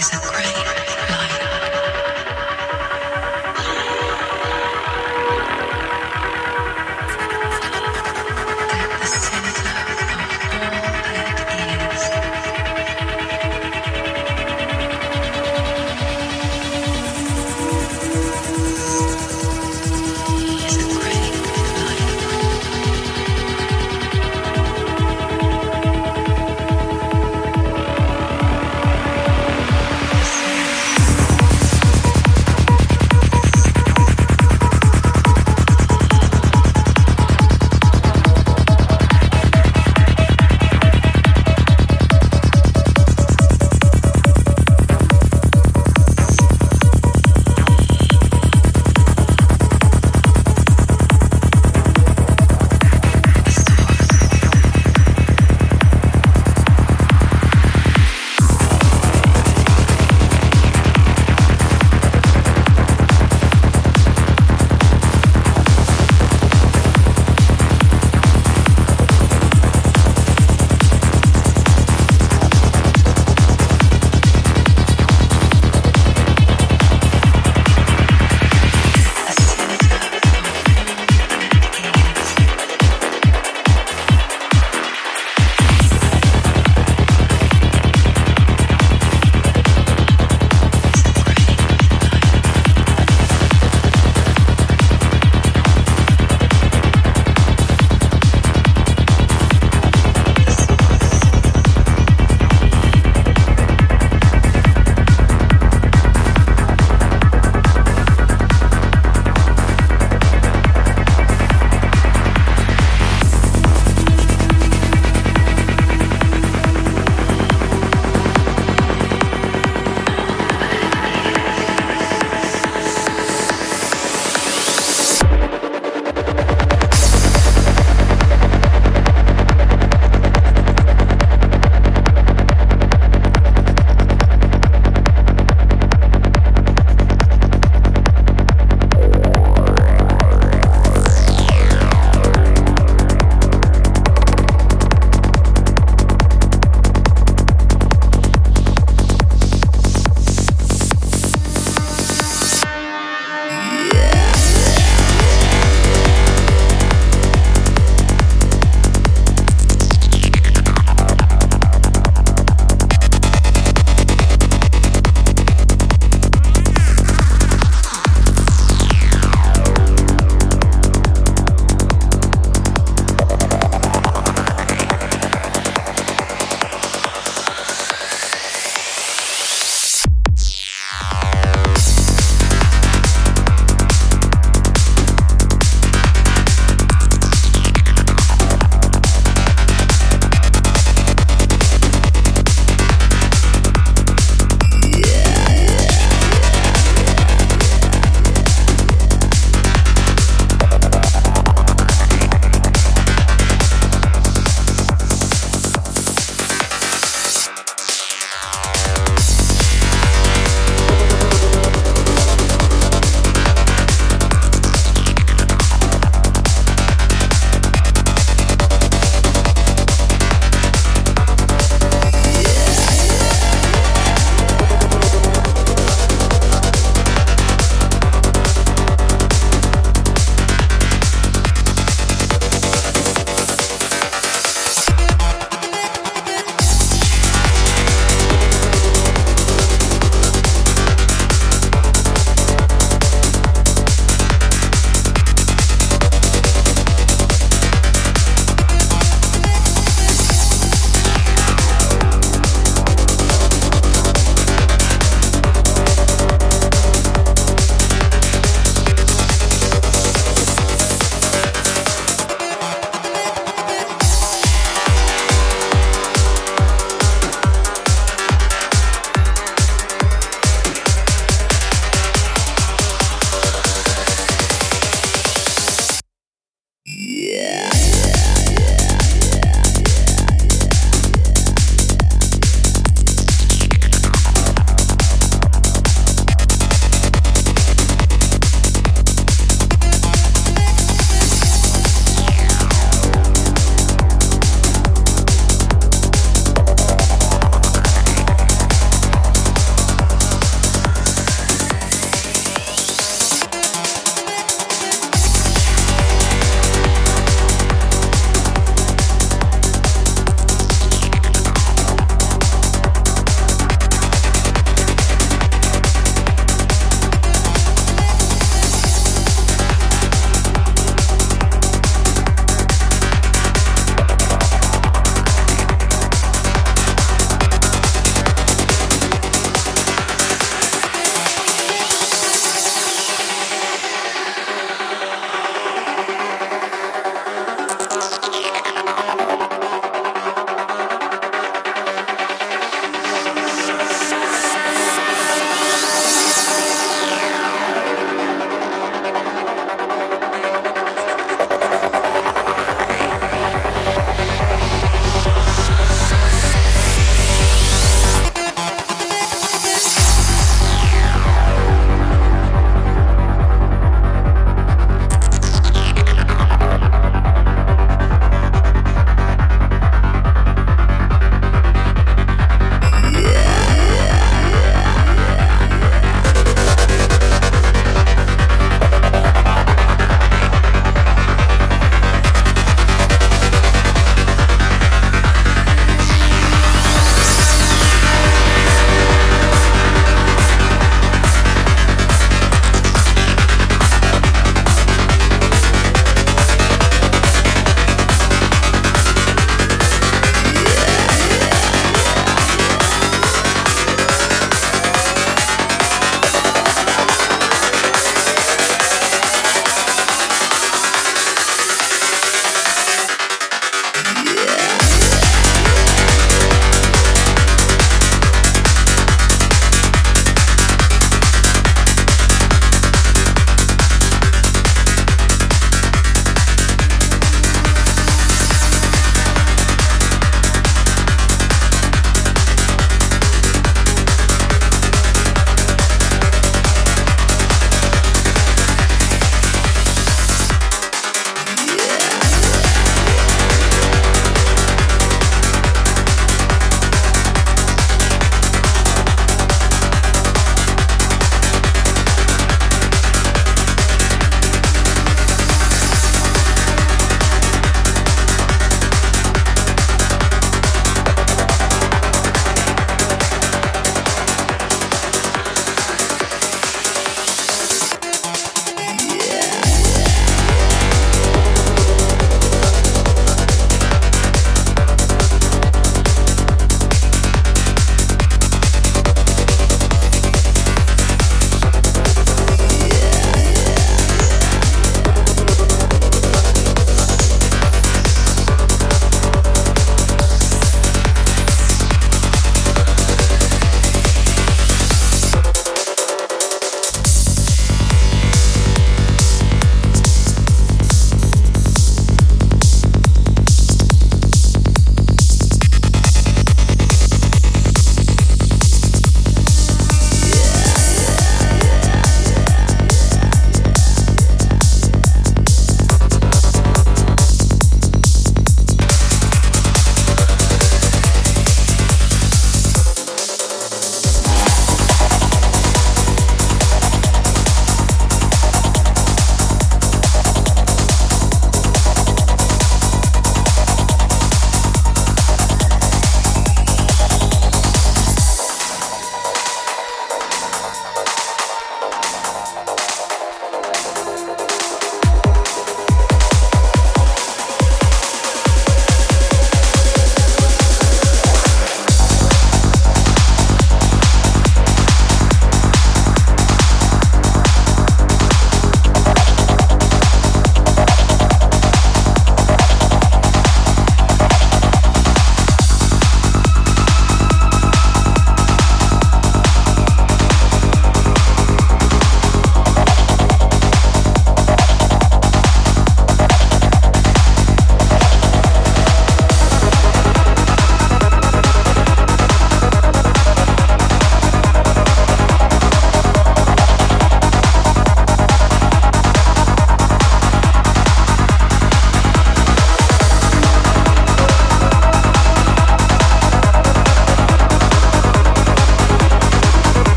is a crime.